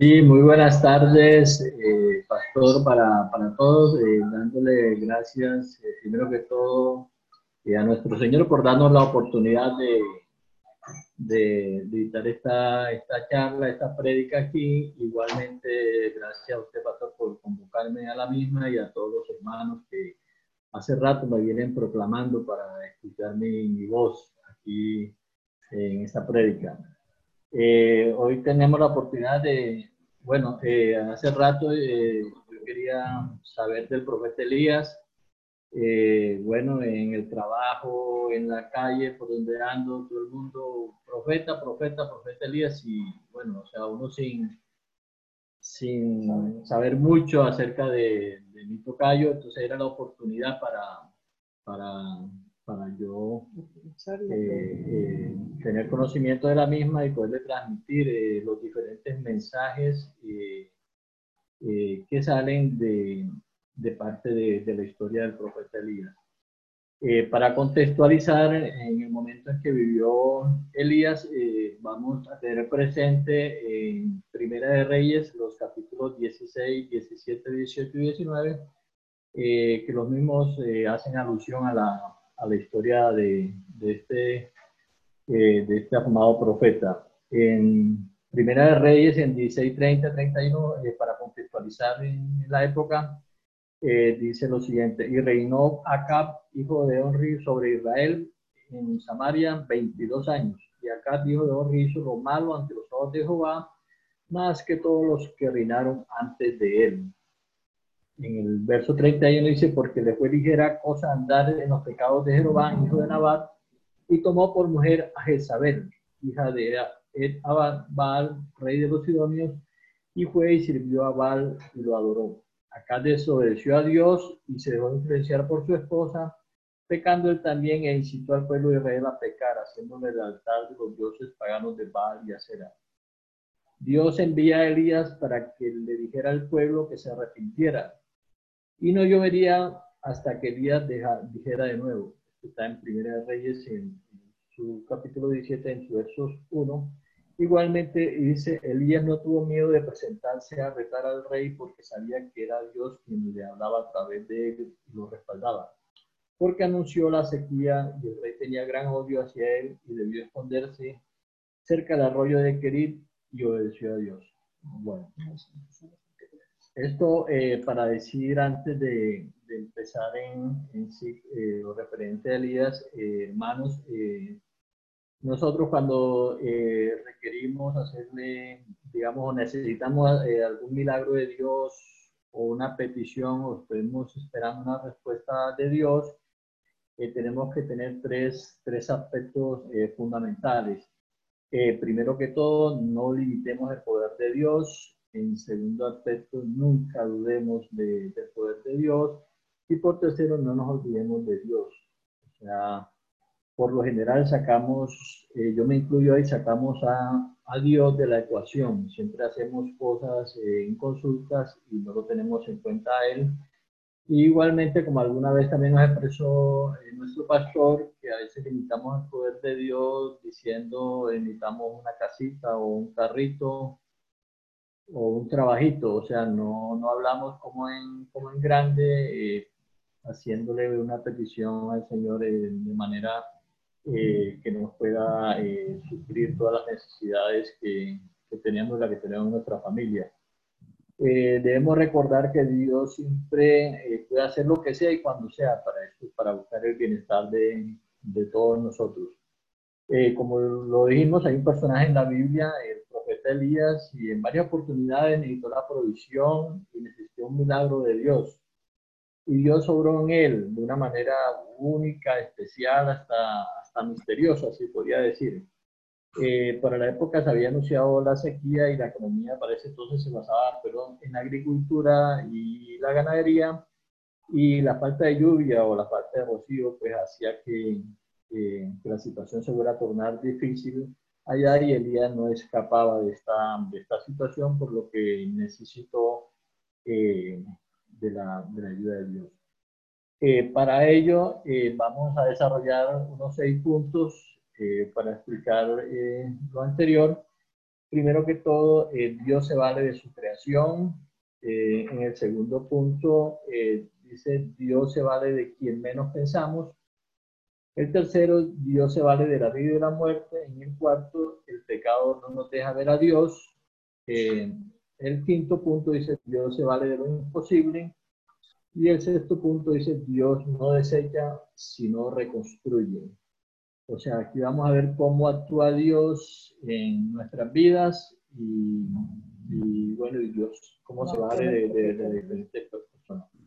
Sí, muy buenas tardes, eh, Pastor, para, para todos, eh, dándole gracias, eh, primero que todo, a nuestro Señor por darnos la oportunidad de, de, editar esta, esta charla, esta prédica aquí. Igualmente, gracias a usted, Pastor, por convocarme a la misma y a todos los hermanos que hace rato me vienen proclamando para escuchar mi, voz aquí en esta prédica. Eh, hoy tenemos la oportunidad de, bueno, eh, hace rato eh, yo quería saber del profeta Elías, bueno, en el trabajo, en la calle, por donde ando, todo el mundo, profeta, profeta, profeta Elías, y bueno, o sea, uno sin, sin saber mucho acerca de, de mi tocayo, entonces era la oportunidad para, para para yo eh, eh, tener conocimiento de la misma y poderle transmitir eh, los diferentes mensajes que salen de, de parte de, de, la historia del profeta Elías. para contextualizar, en el momento en que vivió Elías, vamos a tener presente en Primera de Reyes los capítulos 16, 17, 18 y 19, que los mismos hacen alusión a la a la historia de, este, eh, de este afamado profeta. En Primera de Reyes, en 16, 30, 31, para contextualizar en la época, eh, dice lo siguiente, y reinó Acab, hijo de Onri, sobre Israel en Samaria 22 años. Y Acab, hijo de Onri, hizo lo malo ante los ojos de Jehová, más que todos los que reinaron antes de él en el verso 31 dice, porque le fue ligera cosa andar en los pecados de Jeroboam, hijo de Nabat, y tomó por mujer a Jezabel, hija de Baal, rey de los sidonios, y fue y sirvió a Baal y lo adoró. Acá desobedeció a Dios y se dejó influenciar por su esposa, pecando él también e incitó al pueblo de Israel a pecar, haciéndole el altar de los dioses paganos de Baal y Acera. Dios envía a Elías para que le dijera al pueblo que se arrepintiera y no llovería hasta que Elías dijera de nuevo. está en Primera de Reyes, en, su capítulo 17, en su versos 1. Igualmente dice, Elías no tuvo miedo de presentarse a retar al rey porque sabía que era Dios quien le hablaba a través de él y lo respaldaba. Porque anunció la sequía y el rey tenía gran odio hacia él y debió esconderse cerca del arroyo de Kerit y obedeció a Dios. Bueno, esto eh, para decir antes de, empezar en, eh, lo referente a Elías, eh, hermanos, nosotros cuando requerimos hacerle, digamos, necesitamos algún milagro de Dios o una petición o estamos esperando una respuesta de Dios, tenemos que tener tres, tres aspectos fundamentales. primero que todo, no limitemos el poder de Dios. En segundo aspecto, nunca dudemos de, del poder de Dios. Y por tercero, no nos olvidemos de Dios. O sea, por lo general sacamos, eh, yo me incluyo ahí, sacamos a, a, Dios de la ecuación. Siempre hacemos cosas eh, en consultas y no lo tenemos en cuenta a Él. igualmente, como alguna vez también nos expresó eh, nuestro pastor, que a veces limitamos el poder de Dios diciendo necesitamos una casita o un carrito o un trabajito, o sea, no, no hablamos como en, como en grande, eh, haciéndole una petición al Señor eh, de manera eh, que nos pueda suplir todas las necesidades que, que tenemos, la que tenemos en nuestra familia. debemos recordar que Dios siempre puede hacer lo que sea y cuando sea para esto, para buscar el bienestar de, de todos nosotros. como lo dijimos, hay un personaje en la Biblia, el Elías y en varias oportunidades necesitó la provisión y necesitó un milagro de Dios. Y Dios obró en él de una manera única, especial, hasta, hasta misteriosa, si podría decir. Eh, para la época se había anunciado la sequía y la economía para ese entonces se basaba perdón, en la agricultura y la ganadería y la falta de lluvia o la falta de rocío pues hacía que, que la situación se fuera a tornar difícil allá y Elías no escapaba de esta, de esta situación, por lo que necesitó eh, de, la, ayuda de Dios. Eh, para ello eh, vamos a desarrollar unos seis puntos para explicar lo anterior primero que todo, eh, Dios se vale de su creación. Eh, en el segundo punto, eh, dice, Dios se vale de quien menos pensamos. El tercero, Dios se vale de la vida y de la muerte. En el cuarto, el pecado no nos deja ver a Dios. el quinto punto dice, Dios se vale de lo imposible. Y el sexto punto dice, Dios no desecha, sino reconstruye. O sea, aquí vamos a ver cómo actúa Dios en nuestras vidas y, bueno, y Dios, cómo se vale de, de, diferentes personas.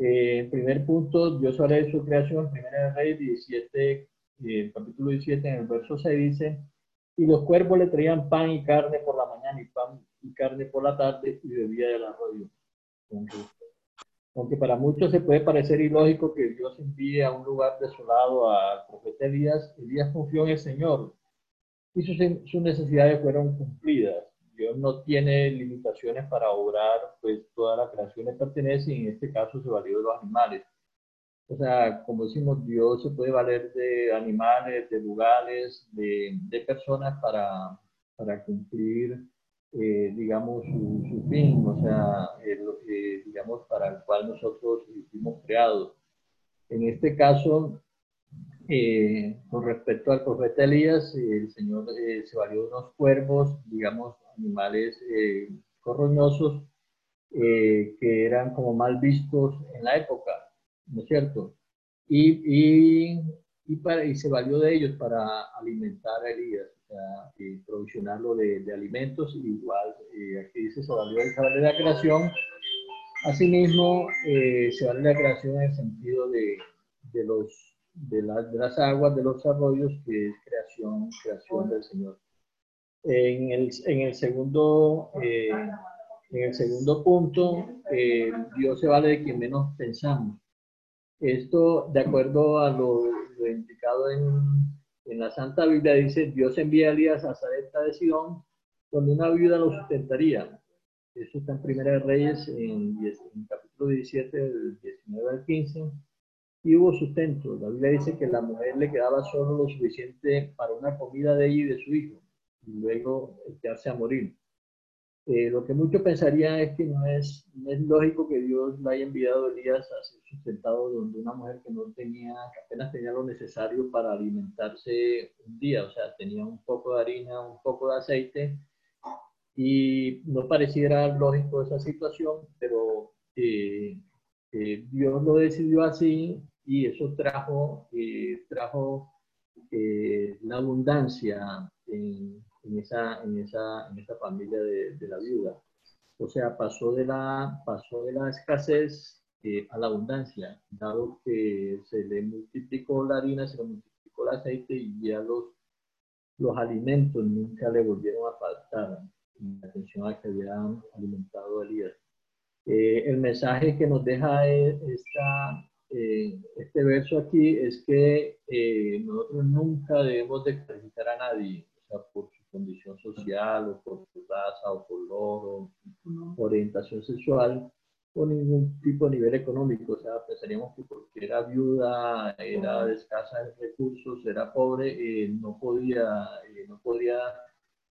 Eh, primer punto, Dios de su creación, primera de Rey 17, eh, capítulo 17, en el verso 6 dice, y los cuervos le traían pan y carne por la mañana y pan y carne por la tarde y bebía del arroyo. Aunque para muchos se puede parecer ilógico que Dios envíe a un lugar desolado al profeta Elías, Elías confió en el Señor y sus, sus necesidades fueron cumplidas. Dios no tiene limitaciones para obrar, pues toda la creación le pertenece y en este caso se valió de los animales. O sea, como decimos, Dios se puede valer de animales, de lugares, de, personas para, para cumplir eh, digamos, su, fin, o sea, eh, digamos, para el cual nosotros fuimos creados. En este caso, eh, con respecto al profeta Elías, el Señor se valió de unos cuervos, digamos, animales corroñosos, que eran como mal vistos en la época, ¿no es Y, y, y, para, y se valió de ellos para alimentar a Elías eh, provisionarlo de, de, alimentos, igual eh, aquí dice se valió de la creación. Asimismo, eh, se vale la creación en el sentido de, de los, de, de, las aguas, de los arroyos, que es creación, creación del Señor. En el, en el segundo, eh, en el segundo punto, eh, Dios se vale de quien menos pensamos. Esto, de acuerdo a lo, lo indicado en en la Santa Biblia dice, Dios envía a Elías a Zareta de Sidón, donde una viuda lo sustentaría. Eso está en Primera de Reyes, en, en capítulo 17, del 19 al 15. Y hubo sustento. La Biblia dice que la mujer le quedaba solo lo suficiente para una comida de ella y de su hijo, y luego quedarse a morir. Eh, lo que muchos pensarían es que no es, no es lógico que Dios le haya enviado a Elías a ser sustentado donde una mujer que no tenía, que apenas tenía lo necesario para alimentarse un día, o sea, tenía un poco de harina, un poco de aceite, y no pareciera lógico esa situación, pero eh, eh, Dios lo decidió así y eso trajo, trajo la abundancia en en esa, en esa, en esa familia de, de, la viuda. O sea, pasó de la, pasó de la escasez eh, a la abundancia, dado que se le multiplicó la harina, se le multiplicó el aceite y ya los, los alimentos nunca le volvieron a faltar en atención a que habían alimentado a Elías. Eh, el mensaje que nos deja e, esta, eh, este verso aquí es que nosotros nunca debemos de calificar a nadie, o sea, por condición social o por su raza o color o orientación sexual o ningún tipo de nivel económico. O sea, pensaríamos que porque era viuda, era de escasa recursos, era pobre, eh, no, podía, eh, no podía,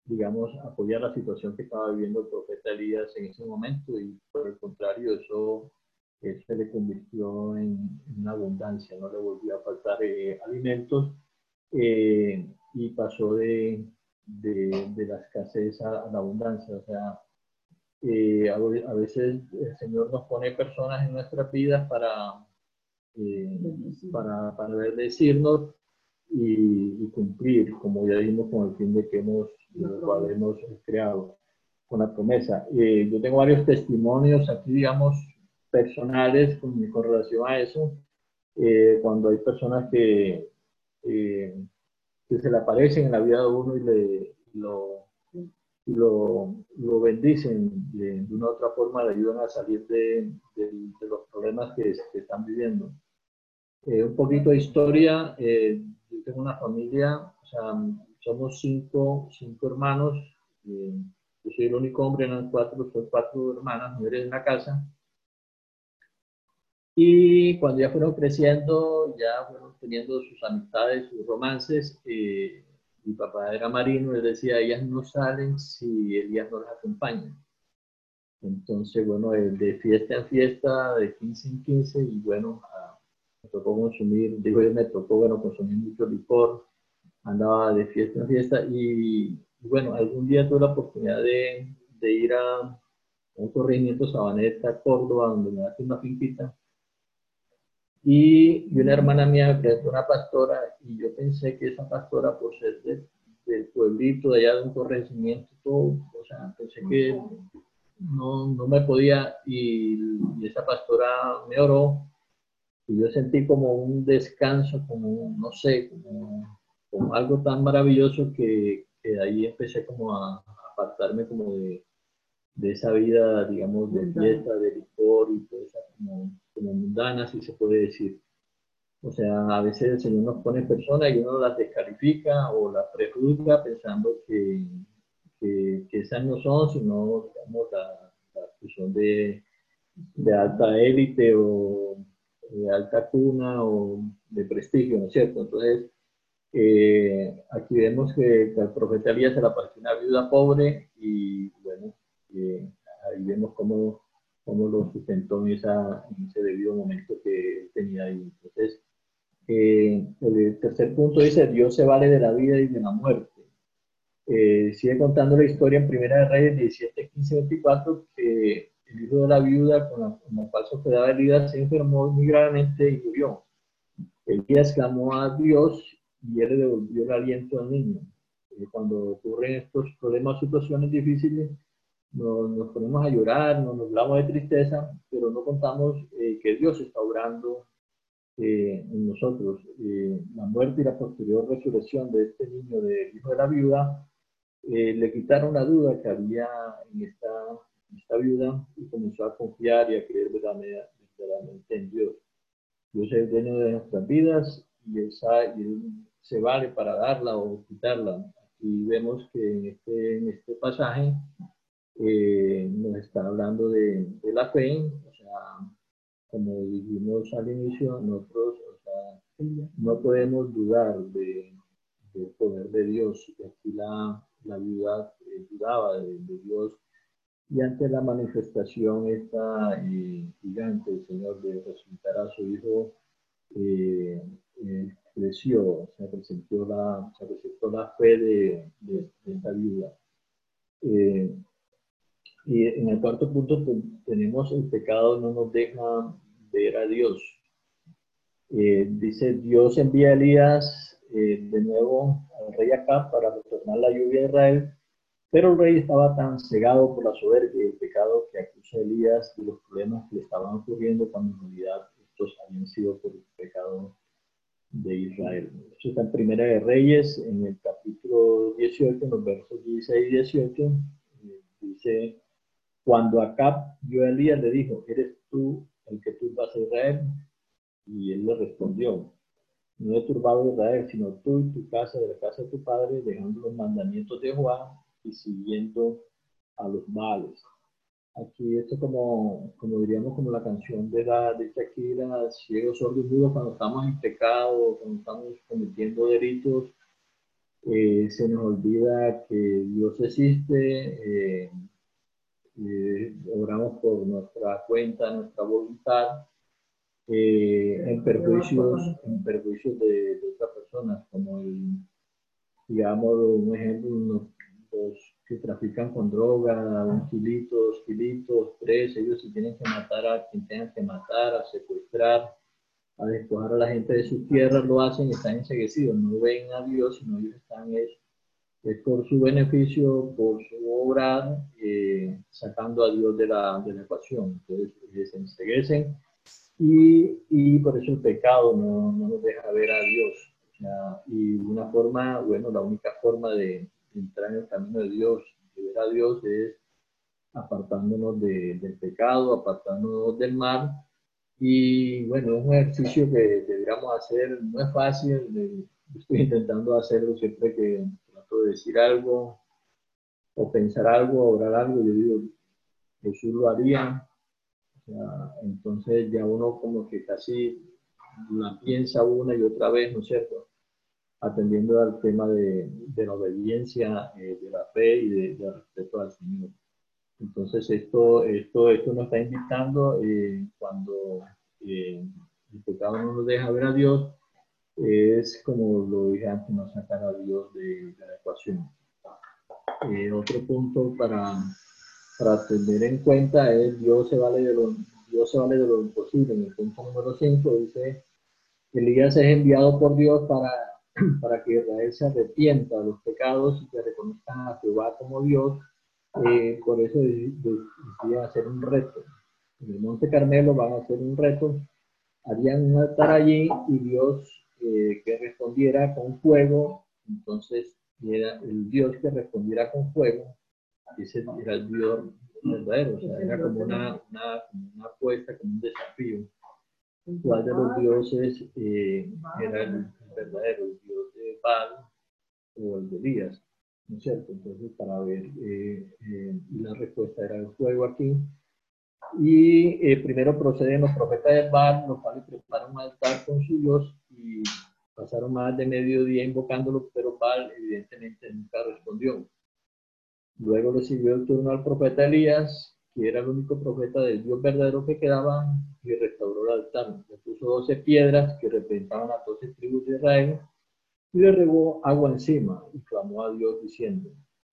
digamos, apoyar la situación que estaba viviendo el profeta Elías en ese momento. Y por el contrario, eso, se le convirtió en, una abundancia, no le volvió a faltar eh, alimentos y pasó de, de, de la escasez a, la abundancia. O sea, eh, a, veces el Señor nos pone personas en nuestras vidas para, eh, para, para decirnos y, cumplir, como ya dijimos, con el fin de que hemos, lo hemos creado, con la promesa. Eh, yo tengo varios testimonios aquí, digamos, personales con, con relación a eso. cuando hay personas que que se le aparecen en la vida de uno y le lo, lo, lo bendicen de, una u otra forma, le ayudan a salir de, de, los problemas que, están viviendo. Eh, un poquito de historia, eh, yo tengo una familia, o sea, somos cinco, cinco hermanos, eh, yo soy el único hombre, no cuatro, son cuatro hermanas, mujeres en la casa, y cuando ya fueron creciendo, ya fueron teniendo sus amistades, sus romances, eh, mi papá era marino, él decía, ellas no salen si Elías no las acompaña. Entonces, bueno, de fiesta en fiesta, de 15 en 15, y bueno, me tocó consumir, digo yo, me tocó, bueno, consumir mucho licor, andaba de fiesta en fiesta, y bueno, algún día tuve la oportunidad de, de ir a un corregimiento Sabaneta, Córdoba, donde me hace una finquita, y, una hermana mía que es una pastora, y yo pensé que esa pastora, por ser del pueblito, de allá de un corregimiento, todo, o sea, pensé que no, no me podía, y, esa pastora me oró, y yo sentí como un descanso, como, no sé, como, como algo tan maravilloso que, que, de ahí empecé como a, apartarme como de, de, esa vida, digamos, de fiesta, de licor y todo esa como, como mundana, si se puede decir. O sea, a veces el Señor nos pone personas y uno las descalifica o las prejuzga pensando que, que, esas no son, sino digamos, las que son de, de alta élite o de alta cuna o de prestigio, ¿no es cierto? Entonces, eh, aquí vemos que, el profeta Elías se la apareció una viuda pobre y bueno, eh, ahí vemos cómo, cómo, lo sustentó en, esa, en ese debido momento que tenía ahí. Entonces, eh, el tercer punto dice, Dios se vale de la vida y de la muerte. Eh, sigue contando la historia en Primera de Reyes 17, 15, 24, que el hijo de la viuda con la, con la cual se hospedaba Elías se enfermó muy gravemente y murió. Elías clamó a Dios y él le devolvió el aliento al niño. Eh, cuando ocurren estos problemas, situaciones difíciles, nos, nos, ponemos a llorar, nos, hablamos de tristeza, pero no contamos eh, que Dios está obrando eh, en nosotros. la muerte y la posterior resurrección de este niño, del hijo de la viuda, eh, le quitaron la duda que había en esta, esta viuda y comenzó a confiar y a creer verdaderamente en Dios. Dios es el dueño de nuestras vidas y él, se vale para darla o quitarla. Aquí vemos que en este, en este pasaje eh, nos está hablando de, de, la fe, o sea, como dijimos al inicio, nosotros o sea, no podemos dudar de, del poder de Dios. Y aquí la, la viuda eh, dudaba de, Dios y ante la manifestación esta eh, gigante, el Señor, de resucitar a su hijo, eh, creció, se presentó la, se presentó la fe de, de, esta viuda. Y en el cuarto punto tenemos el pecado no nos deja ver a Dios. dice, Dios envía a Elías eh, de nuevo al rey Acab para retornar la lluvia a Israel, pero el rey estaba tan cegado por la soberbia y el pecado que acusa a Elías y los problemas que le estaban ocurriendo cuando en realidad estos habían sido por el pecado de Israel. Eso está en Primera de Reyes, en el capítulo 18, en los versos 16 y 18, eh, dice, cuando Acab vio a Elías, le dijo, ¿eres tú el que turbas a Israel? Y él le respondió, no he turbado Israel, sino tú y tu casa, de la casa de tu padre, dejando los mandamientos de Juan y siguiendo a los males. Aquí esto como, como diríamos como la canción de, la, de Shakira, ciegos, sordos, mudos, cuando estamos en pecado, cuando estamos cometiendo delitos, eh, se nos olvida que Dios existe, eh, eh, oramos por nuestra cuenta, nuestra voluntad, eh, en perjuicios, en perjuicios de, otras personas, como el, digamos, un ejemplo, los, que trafican con droga, un kilito, dos kilitos, tres, ellos se tienen que matar a quien tengan que matar, a secuestrar, a despojar a la gente de sus tierras, lo hacen están enseguecidos, no ven a Dios, sino ellos están es, por su beneficio, por su obra, eh, sacando a Dios de la, de la ecuación. Entonces, se enseguecen y, y por eso el pecado no, no, nos deja ver a Dios. y una forma, bueno, la única forma de entrar en el camino de Dios, de ver a Dios, es apartándonos de, del pecado, apartándonos del mal. Y bueno, es un ejercicio que deberíamos hacer, no es fácil, estoy intentando hacerlo siempre que trato de decir algo o pensar algo, orar algo, yo digo, Jesús lo haría, entonces ya uno como que casi la piensa una y otra vez, ¿no es cierto? atendiendo al tema de, de la obediencia, eh, de la fe y de, respeto al Señor. Entonces, esto, esto, esto nos está invitando eh, cuando eh, el pecado no nos deja ver a Dios, es como lo dije antes, no sacar a Dios de, la ecuación. otro punto para, para tener en cuenta es Dios se vale de lo, Dios se vale de lo imposible. En el punto número 5 dice, Elías es enviado por Dios para para que Israel se arrepienta de los pecados y que reconozcan a Jehová como Dios. Eh, por eso decidían hacer un reto. En el Monte Carmelo van a hacer un reto. Harían un altar allí y Dios eh, que respondiera con fuego. Entonces era el Dios que respondiera con fuego. Ese era el Dios verdadero. O sea, era como una, una, una apuesta, como un desafío. ¿Cuál de los dioses eh, era el verdadero, el dios de Baal o el de Elías, ¿no es cierto? Entonces, para ver, eh, eh, la respuesta era el fuego aquí. Y eh, primero proceden los profetas de Baal, los cuales preparan un altar con su dios y pasaron más de medio día invocándolo, pero Baal evidentemente nunca respondió. Luego le siguió el turno al profeta Elías, que era el único profeta del Dios verdadero que quedaba, y restauró el altar. Le puso 12 piedras que representaban a 12 tribus de Israel y le regó agua encima y clamó a Dios diciendo,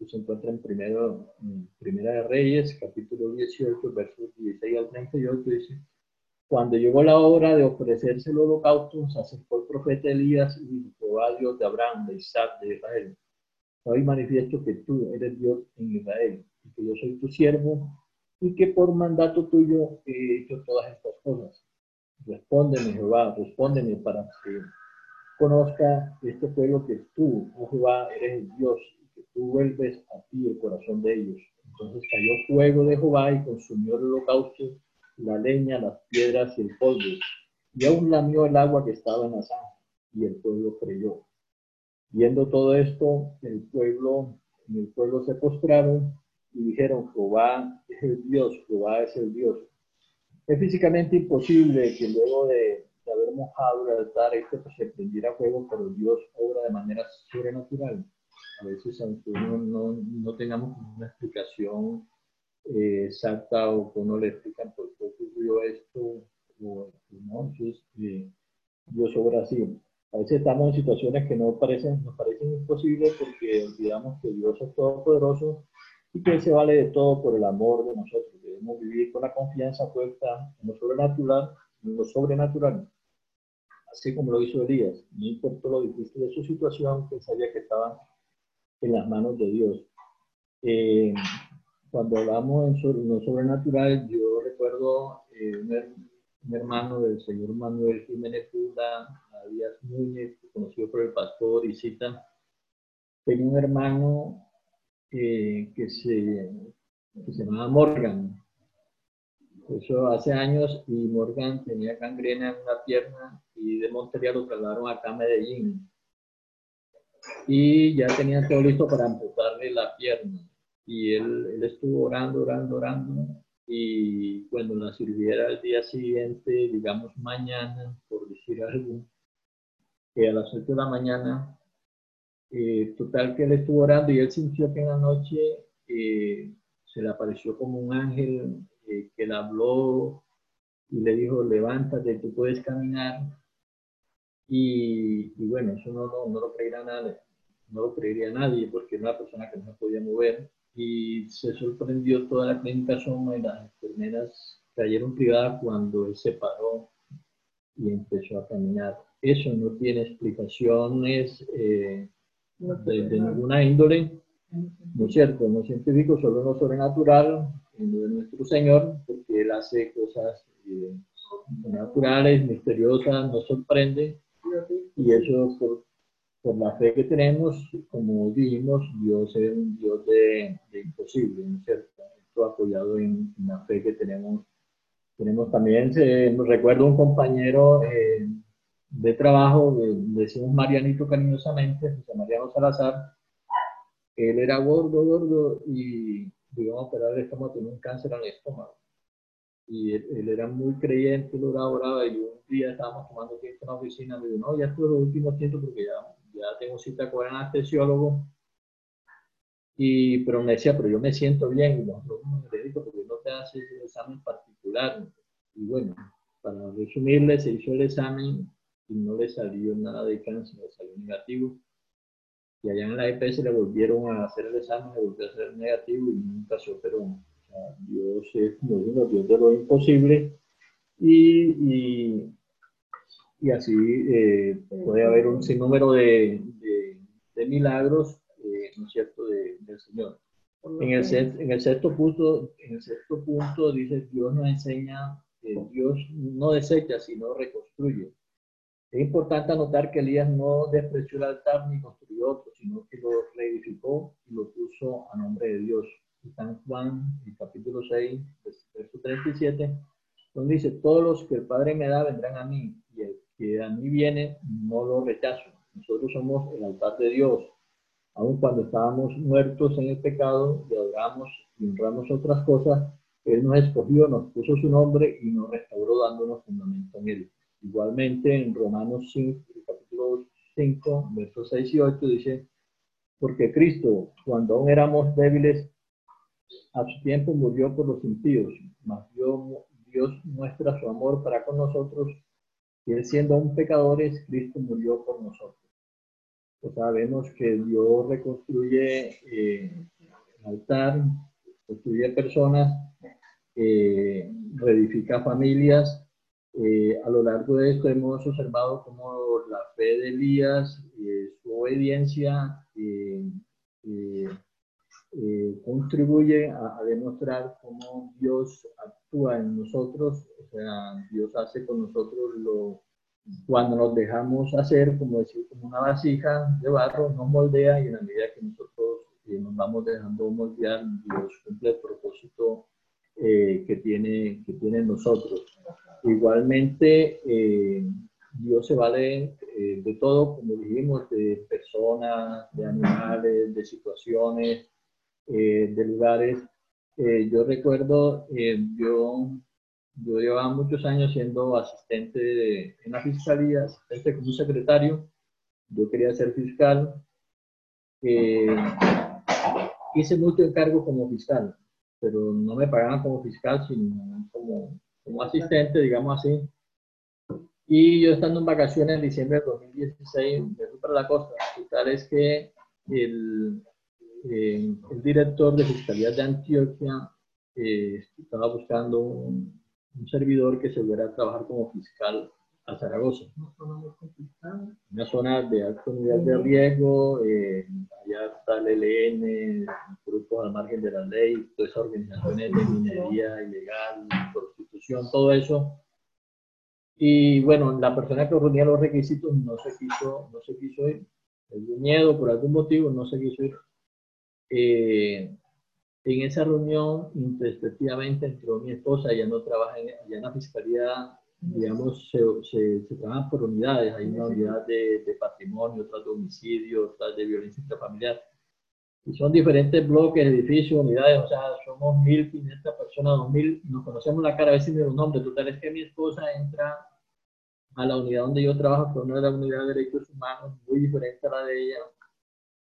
se encuentra en, primero, en Primera de Reyes, capítulo 18, versos 16 al 38, dice, cuando llegó la hora de ofrecerse el holocausto, se acercó el profeta Elías y dijo, Jehová Dios de Abraham, de Isaac, de Israel, hoy manifiesto que tú eres Dios en Israel y que yo soy tu siervo y que por mandato tuyo he hecho todas estas cosas. Respóndeme, Jehová, respóndeme para que conozca este pueblo que tú, oh Jehová, eres el Dios que tú vuelves a ti el corazón de ellos. Entonces cayó fuego de Jehová y consumió el holocausto, la leña, las piedras y el polvo. Y aún lamió el agua que estaba en la zanja, y el pueblo creyó. Viendo todo esto, el pueblo, el pueblo se postraron y dijeron, Jehová es el Dios, Jehová es el Dios. Es físicamente imposible que luego de, haber mojado el altar pues, se prendiera fuego, pero Dios obra de manera sobrenatural. A veces, aunque no, no, tengamos una explicación eh, exacta o que no le explican por qué ocurrió esto, o, no, entonces eh, Dios obra así. A veces estamos en situaciones que no parecen, nos parecen imposibles porque olvidamos que Dios es todopoderoso y que se vale de todo por el amor de nosotros. Debemos vivir con la confianza puesta en lo sobrenatural, en lo sobrenatural, así como lo hizo Elías. No importó lo difícil de su situación, que sabía que estaba en las manos de Dios. Eh, cuando hablamos en lo sobrenatural, yo recuerdo eh, un, hermano del señor Manuel Jiménez Pula, Díaz Núñez, conocido por el pastor Isita, tenía un hermano que, se, que se llamaba Morgan. Eso hace años y Morgan tenía gangrena en una pierna y de Montería lo trasladaron acá a Medellín. Y ya tenían todo listo para amputarle la pierna. Y él, él estuvo orando, orando, orando. Y cuando la cirugía era el día siguiente, digamos mañana, por decir algo, que a las 8 de la mañana eh, total que él estuvo orando y él sintió que en la noche eh, se le apareció como un ángel eh, que le habló y le dijo, levántate, tú puedes caminar. Y, bueno, eso no, no, lo creería nadie, no lo creería nadie porque era una persona que no se podía mover. Y se sorprendió toda la clínica Soma y las enfermeras cayeron privadas cuando él se paró y empezó a caminar. Eso no tiene explicaciones de, ninguna índole, ¿no es cierto? No científico, solo no sobrenatural, en de nuestro Señor, porque Él hace cosas eh, naturales, misteriosas, nos sorprende, y eso por, por, la fe que tenemos, como dijimos, Dios es un Dios de, de imposible, ¿no es cierto? Esto apoyado en, la fe que tenemos. Tenemos también, recuerdo un compañero, eh, de trabajo, le decimos Marianito cariñosamente, José Mariano Salazar, él era gordo, gordo, y digamos, pero ahora estamos teniendo un cáncer el estómago. Y él, era muy creyente, lo oraba, oraba, y un día estábamos tomando tiempo en la oficina, me dijo, no, ya estuve los últimos tiempos porque ya ya tengo cita con el anestesiólogo. Y, pero me decía, pero yo me siento bien, y nosotros porque no te haces el examen particular. Y bueno, para resumirle, se hizo el examen y no le salió nada de cáncer, le salió negativo. Y allá en la EPS le volvieron a hacer el examen, le volvió a hacer negativo y nunca se operó. Dios es, digo, Dios de lo imposible. Y, y, así eh, puede haber un sinnúmero de, de, milagros, eh, ¿no es cierto?, del Señor. En el, en el, sexto punto, en el sexto punto dice, Dios nos enseña que Dios no desecha, sino reconstruye. Es importante anotar que Elías no despreció el altar ni construyó otro, sino que lo reedificó y lo puso a nombre de Dios. En Juan, el capítulo 6, verso 37, donde dice, todos los que el Padre me da vendrán a mí, y el que a mí viene no lo rechazo. Nosotros somos el altar de Dios. Aun cuando estábamos muertos en el pecado y adoramos y honramos otras cosas, Él nos escogió, nos puso su nombre y nos restauró dándonos fundamento en Él. Igualmente en Romanos 5, capítulo 5, versos 6 y 8 dice, porque Cristo, cuando aún éramos débiles, a su tiempo murió por los impíos, mas Dios, muestra su amor para con nosotros, y él siendo un pecadores, Cristo murió por nosotros. Pues sabemos que Dios reconstruye eh, el altar, construye personas, eh, reedifica familias, eh, a lo largo de esto hemos observado cómo la fe de Elías, eh, su obediencia, eh, contribuye a, demostrar cómo Dios actúa en nosotros, o sea, Dios hace con nosotros lo, cuando nos dejamos hacer, como decir, como una vasija de barro, nos moldea y en la medida que nosotros nos vamos dejando moldear, Dios cumple el propósito que, tiene, que tiene en nosotros. Igualmente, eh, Dios se vale eh, de todo, como dijimos, de personas, de animales, de situaciones, eh, de lugares. yo recuerdo, yo, yo llevaba muchos años siendo asistente en la fiscalía, asistente como secretario. Yo quería ser fiscal. hice mucho encargo como fiscal, pero no me pagaban como fiscal, sino como como asistente, digamos así. Y yo estando en vacaciones en diciembre de 2016, me fui para la costa. Y tal es que el, eh, el director de Fiscalía de Antioquia eh, estaba buscando un, servidor que se fuera a trabajar como fiscal a Zaragoza. Una zona de alto nivel de riesgo, eh, allá está el ELN, grupos al margen de la ley, todas esas organizaciones de minería ilegal, todo eso. Y bueno, la persona que reunía los requisitos no se quiso, no se quiso ir. El miedo, por algún motivo, no se quiso ir. Eh, en esa reunión, introspectivamente, entró mi esposa, ella no trabaja en, en la fiscalía, digamos, se, se, se, trabajan por unidades. Hay una unidad de, de patrimonio, otra de homicidio, otra de violencia intrafamiliar y son diferentes bloques, edificios, unidades, o sea, somos 1.500 personas, 2.000, nos conocemos la cara, a veces ni los nombres. Total es que mi esposa entra a la unidad donde yo trabajo, que es una de las unidades de derechos humanos, muy diferente a la de ella,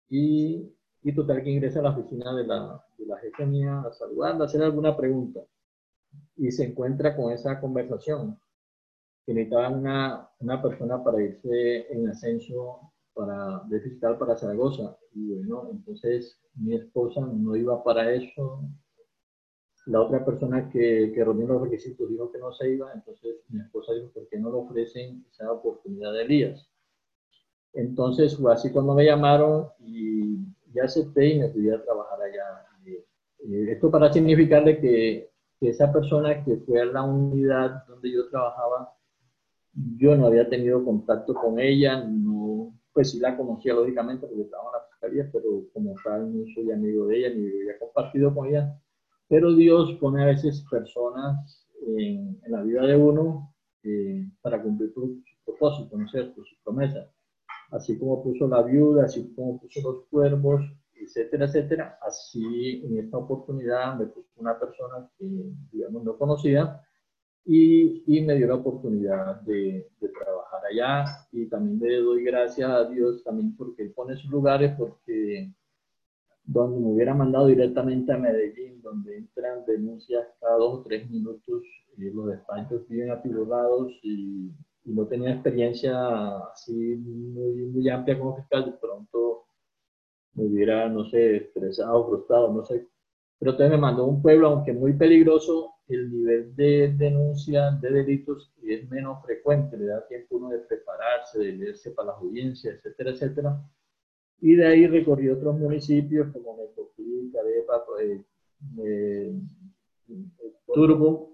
y, y total que ingresa a la oficina de la, de la jefe mía a saludar, a hacer alguna pregunta, y se encuentra con esa conversación, que necesitaba una, una persona para irse en ascenso para, de fiscal para Zaragoza. Y bueno, entonces mi esposa no iba para eso. La otra persona que, que reunió los requisitos dijo que no se iba, entonces mi esposa dijo, ¿por qué no le ofrecen esa oportunidad de Elías? Entonces fue así cuando me llamaron y ya acepté y me fui a trabajar allá. esto para significarle que, que esa persona que fue a la unidad donde yo trabajaba, yo no había tenido contacto con ella, no, pues sí la conocía lógicamente porque estaba en la fiscalía, pero como tal no soy amigo de ella ni había compartido con ella. Pero Dios pone a veces personas en, en la vida de uno eh, para cumplir su, propósito, ¿no es cierto? Su promesa. Así como puso la viuda, así como puso los cuervos, etcétera, etcétera. Así en esta oportunidad me puso una persona que, digamos, no conocía y, y me dio la oportunidad de, trabajar allá y también le doy gracias a Dios también porque pone sus lugares porque donde me hubiera mandado directamente a Medellín, donde entran denuncias cada dos o tres minutos, y los despachos viven atiborrados y, y no tenía experiencia así muy, muy amplia como fiscal, de pronto me hubiera, no sé, estresado, frustrado, no sé. Pero entonces me mandó un pueblo, aunque muy peligroso, el nivel de denuncia de delitos es menos frecuente, le da tiempo uno de prepararse, de leerse para las audiencias, etcétera, etcétera. Y de ahí recorrí otros municipios como Metoclí, Carepa, eh, eh, Turbo,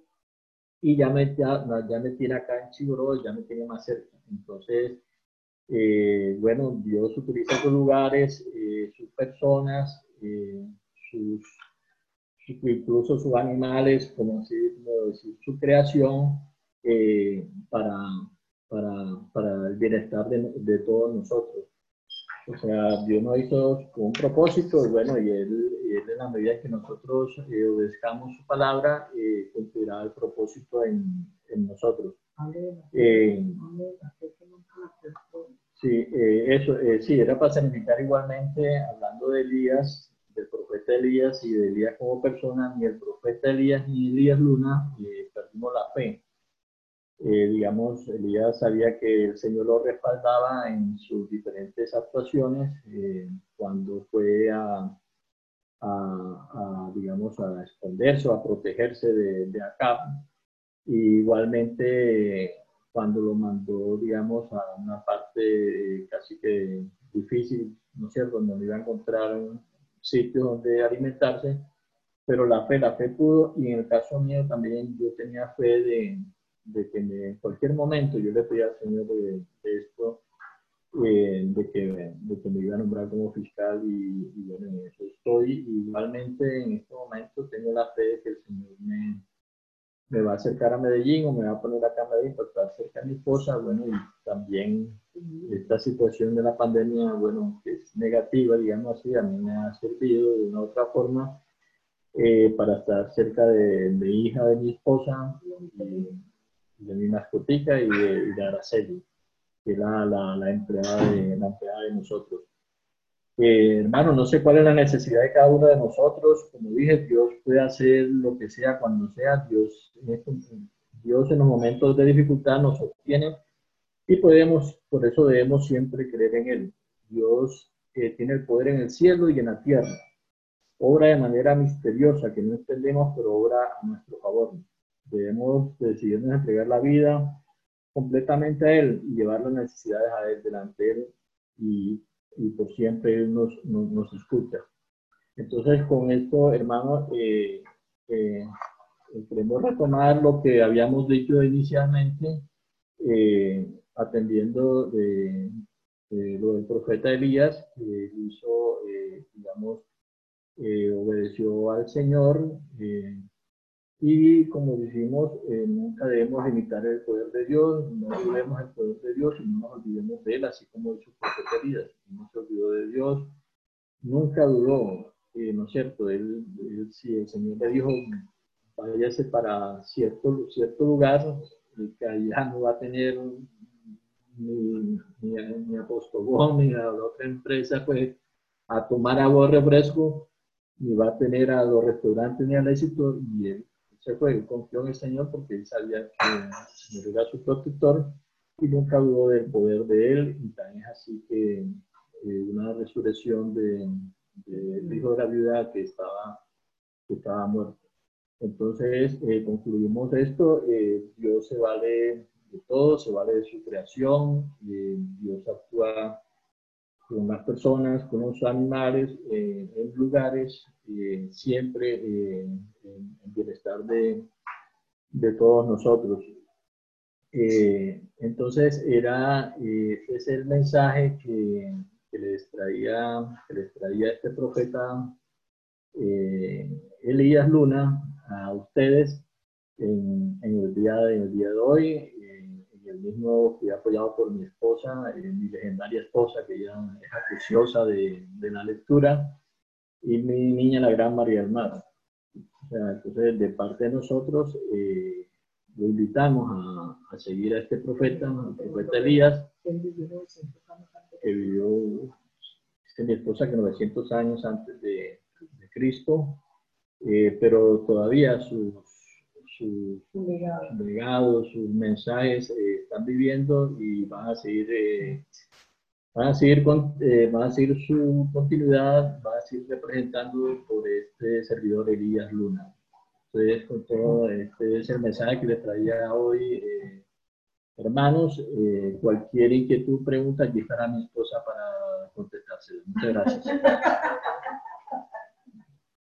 y ya me, ya, ya me tiene acá en Chiboró, ya me tiene más cerca. Entonces, eh, bueno, Dios utiliza sus lugares, eh, sus personas, eh, incluso sus animales, como decir, su creación para, para, para, el bienestar de, de, todos nosotros. O sea, Dios nos hizo con un propósito, y bueno, y Él, él en la medida que nosotros obedezcamos su palabra, cumplirá el propósito en, en nosotros. Sí, eh, eso, eh, sí, era para significar igualmente, hablando de Elías, del profeta Elías y de Elías como persona, ni el profeta Elías ni Elías Luna eh, perdimos la fe. Digamos, Elías sabía que el Señor lo respaldaba en sus diferentes actuaciones cuando fue a, a, digamos, a esconderse o a protegerse de, de Acab. igualmente cuando lo mandó, digamos, a una parte casi que difícil, ¿no es cierto?, donde iba a encontrar un sitio donde alimentarse, pero la fe, la fe pudo, y en el caso mío también yo tenía fe de, de que en cualquier momento yo le pedía al Señor de, esto, eh, de, que, de que me iba a nombrar como fiscal y, y bueno, en eso estoy. Igualmente en este momento tengo la fe de que el Señor me, me va a acercar a Medellín o me va a poner acá a Medellín para estar cerca de mi esposa, bueno, y también esta situación de la pandemia, bueno, que es negativa, digamos así, a mí me ha servido de una u otra forma eh, para estar cerca de mi hija, de mi esposa, de mi mascotica y de, de Araceli, que es la, la, la, empleada de, la empleada de nosotros. Eh, hermano, no sé cuál es la necesidad de cada uno de nosotros. Como dije, Dios puede hacer lo que sea cuando sea. Dios en, Dios en los momentos de dificultad nos sostiene y podemos, por eso debemos siempre creer en Él. Dios eh, tiene el poder en el cielo y en la tierra. Obra de manera misteriosa que no entendemos, pero obra a nuestro favor. Debemos decidirnos entregar la vida completamente a Él y llevar las necesidades a Él delante de Él y y por siempre Él nos, nos, escucha. Entonces, con esto, hermano, eh, eh, queremos retomar lo que habíamos dicho inicialmente, eh, atendiendo de, lo del profeta Elías, que hizo, digamos, obedeció al Señor y como dijimos, eh, nunca debemos imitar el poder de Dios, no olvidemos el poder de Dios y no nos olvidemos de Él, así como hizo profeta Elías. No se olvidó de Dios, nunca dudó, eh, ¿no es cierto? Él, si el Señor le dijo, váyase para cierto, cierto lugar, que allá no va a tener ni, ni, ni apostolón ni a la otra empresa, pues a tomar agua refresco, ni va a tener a los restaurantes ni al éxito, y él se fue, confió en el Señor porque él sabía que el era su protector y nunca dudó del poder de él. Y también es así que eh, una resurrección del de, hijo de la viuda que estaba, que estaba muerto. Entonces, eh, concluimos esto, eh, Dios se vale de todo, se vale de su creación, Dios actúa con las personas, con los animales, en lugares eh, siempre eh, en, bienestar de, de, todos nosotros. Eh, entonces, era, ese es el mensaje que, que, les traía, que les traía este profeta Elías Luna a ustedes en, en, el, día de, el día de hoy, el mismo fui apoyado por mi esposa, mi legendaria esposa, que ya es acuciosa de, de la lectura, y mi niña, la gran María del Mar. O sea, entonces, de parte de nosotros, eh, lo invitamos a, a, seguir a este profeta, al profeta Elías, que vivió, dice mi esposa, que 900 años antes de, de Cristo, eh, pero todavía sus, sus, legados, sus mensajes eh, están viviendo y van a seguir, eh, van, a seguir con, van a seguir su continuidad, van a seguir representando por este servidor Elías Luna. Entonces, con todo, este es el mensaje que les traía hoy. hermanos, cualquier inquietud, pregunta, aquí estará mi esposa para contestárselo. Muchas gracias.